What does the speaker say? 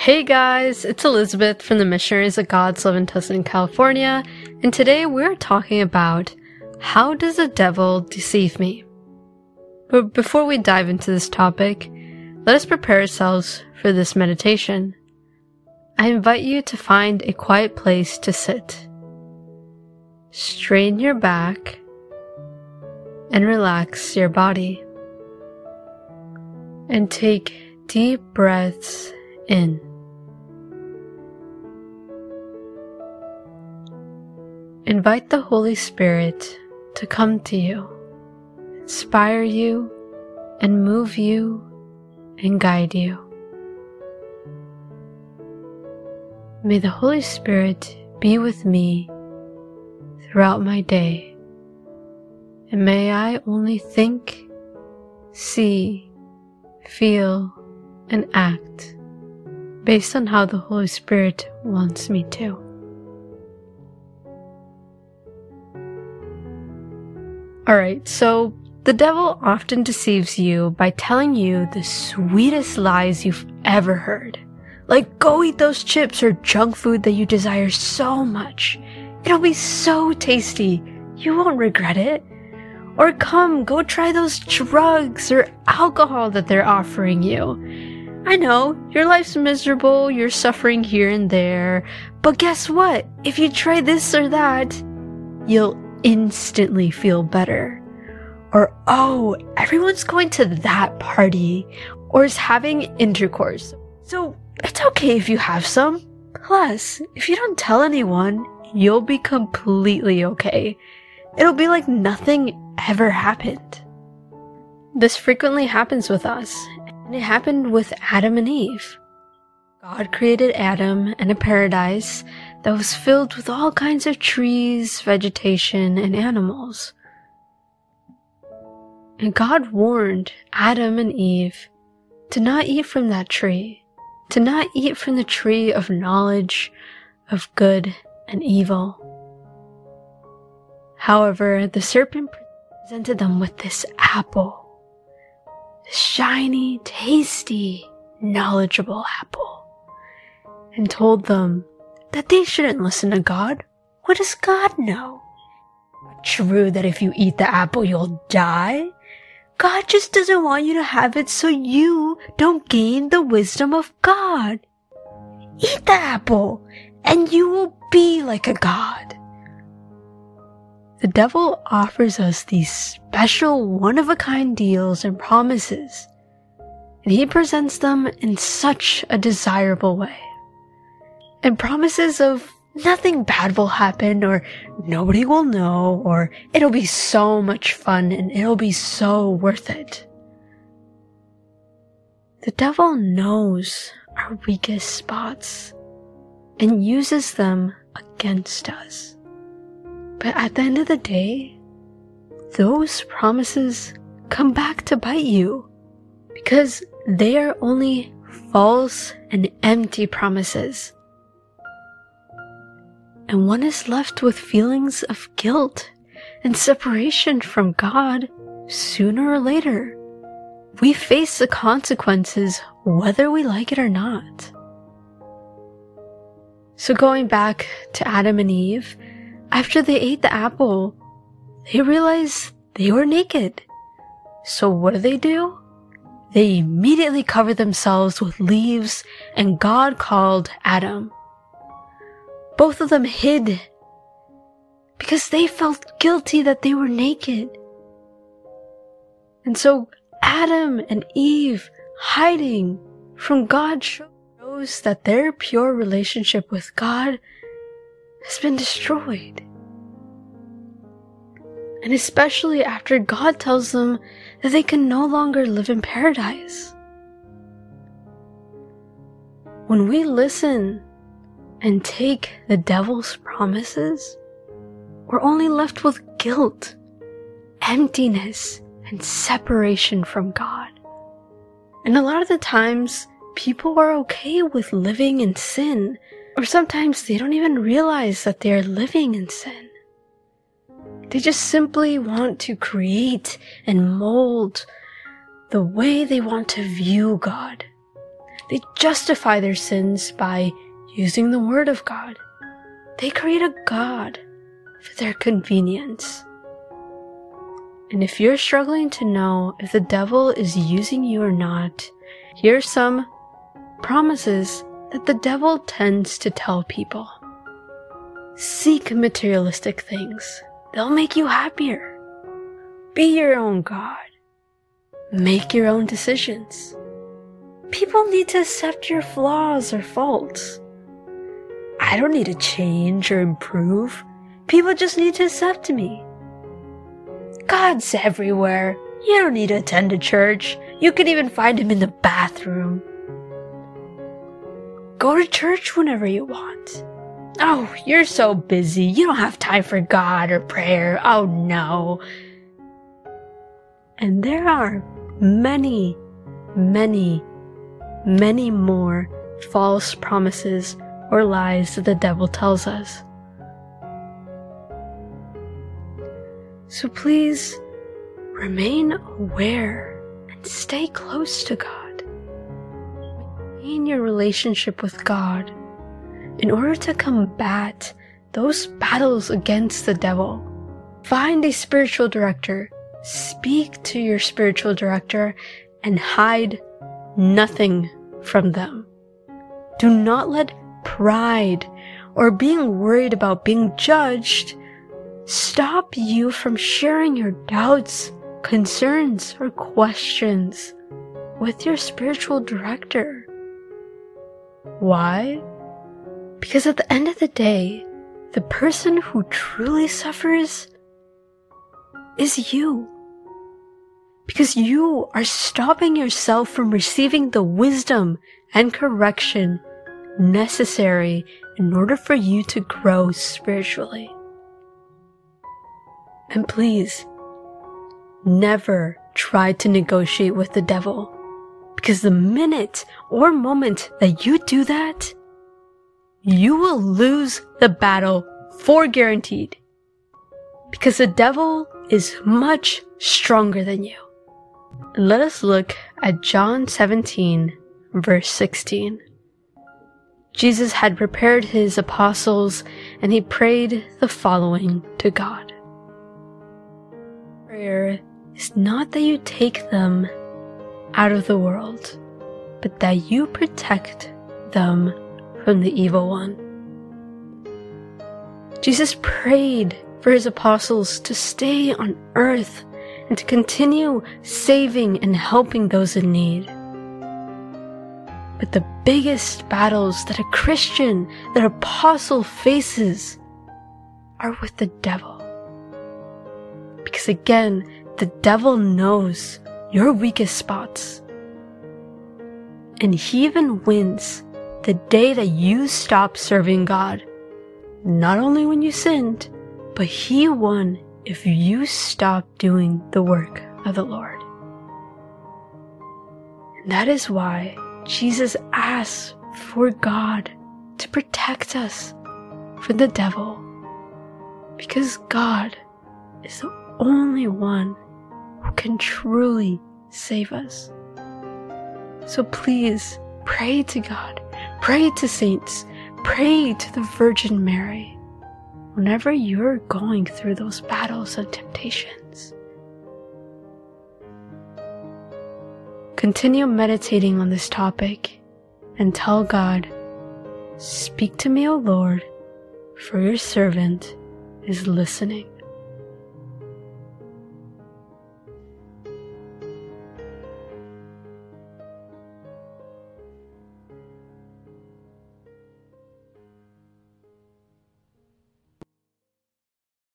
Hey guys, it's Elizabeth from the Missionaries of God's Love in Tustin, California, and today we're talking about how does the devil deceive me? But before we dive into this topic, let us prepare ourselves for this meditation. I invite you to find a quiet place to sit. Strain your back and relax your body. And take deep breaths in. Invite the Holy Spirit to come to you, inspire you, and move you and guide you. May the Holy Spirit be with me throughout my day, and may I only think, see, feel, and act based on how the Holy Spirit wants me to. Alright, so the devil often deceives you by telling you the sweetest lies you've ever heard. Like, go eat those chips or junk food that you desire so much. It'll be so tasty. You won't regret it. Or come, go try those drugs or alcohol that they're offering you. I know, your life's miserable, you're suffering here and there, but guess what? If you try this or that, you'll instantly feel better. Or, oh, everyone's going to that party or is having intercourse. So it's okay if you have some. Plus, if you don't tell anyone, you'll be completely okay. It'll be like nothing ever happened. This frequently happens with us, and it happened with Adam and Eve. God created Adam and a paradise that was filled with all kinds of trees, vegetation, and animals. And God warned Adam and Eve to not eat from that tree, to not eat from the tree of knowledge of good and evil. However, the serpent presented them with this apple, this shiny, tasty, knowledgeable apple, and told them that they shouldn't listen to God. What does God know? True that if you eat the apple, you'll die. God just doesn't want you to have it so you don't gain the wisdom of God. Eat the apple and you will be like a God. The devil offers us these special one of a kind deals and promises, and he presents them in such a desirable way and promises of nothing bad will happen or nobody will know or it'll be so much fun and it'll be so worth it. The devil knows our weakest spots and uses them against us. But at the end of the day, those promises come back to bite you because they are only false and empty promises and one is left with feelings of guilt and separation from God sooner or later. We face the consequences whether we like it or not. So going back to Adam and Eve, after they ate the apple, they realized they were naked. So what do they do? They immediately cover themselves with leaves and God called Adam. Both of them hid because they felt guilty that they were naked. And so Adam and Eve hiding from God shows that their pure relationship with God has been destroyed. And especially after God tells them that they can no longer live in paradise. When we listen and take the devil's promises, we're only left with guilt, emptiness, and separation from God. And a lot of the times, people are okay with living in sin, or sometimes they don't even realize that they're living in sin. They just simply want to create and mold the way they want to view God. They justify their sins by using the Word of God. They create a God for their convenience. And if you're struggling to know if the devil is using you or not, here's some promises that the devil tends to tell people. Seek materialistic things. They'll make you happier. Be your own God. Make your own decisions. People need to accept your flaws or faults. I don't need to change or improve. People just need to accept me. God's everywhere. You don't need to attend a church. You can even find him in the bathroom. Go to church whenever you want. Oh, you're so busy. You don't have time for God or prayer. Oh no. And there are many, many, many more false promises or lies that the devil tells us. So please remain aware and stay close to God. Maintain your relationship with God in order to combat those battles against the devil. Find a spiritual director, speak to your spiritual director, and hide nothing from them. Do not let pride or being worried about being judged stop you from sharing your doubts, concerns, or questions with your spiritual director. Why? Because at the end of the day, the person who truly suffers is you. Because you are stopping yourself from receiving the wisdom and correction necessary in order for you to grow spiritually. And please, never try to negotiate with the devil. Because the minute or moment that you do that, you will lose the battle for guaranteed. Because the devil is much stronger than you. Let us look at John 17, verse 16. Jesus had prepared his apostles and he prayed the following to God prayer is not that you take them out of the world, but that you protect them from the evil one. Jesus prayed for his apostles to stay on earth and to continue saving and helping those in need. But the biggest battles that a Christian, that apostle faces are with the devil. Because again, the devil knows your weakest spots. And he even wins the day that you stop serving God. Not only when you sinned, but he won if you stop doing the work of the Lord. And that is why Jesus asks for God to protect us from the devil. Because God is the only one who can truly save us. So please pray to God, pray to saints, pray to the Virgin Mary whenever you're going through those battles of temptations. Continue meditating on this topic and tell God, Speak to me, O Lord, for your servant is listening.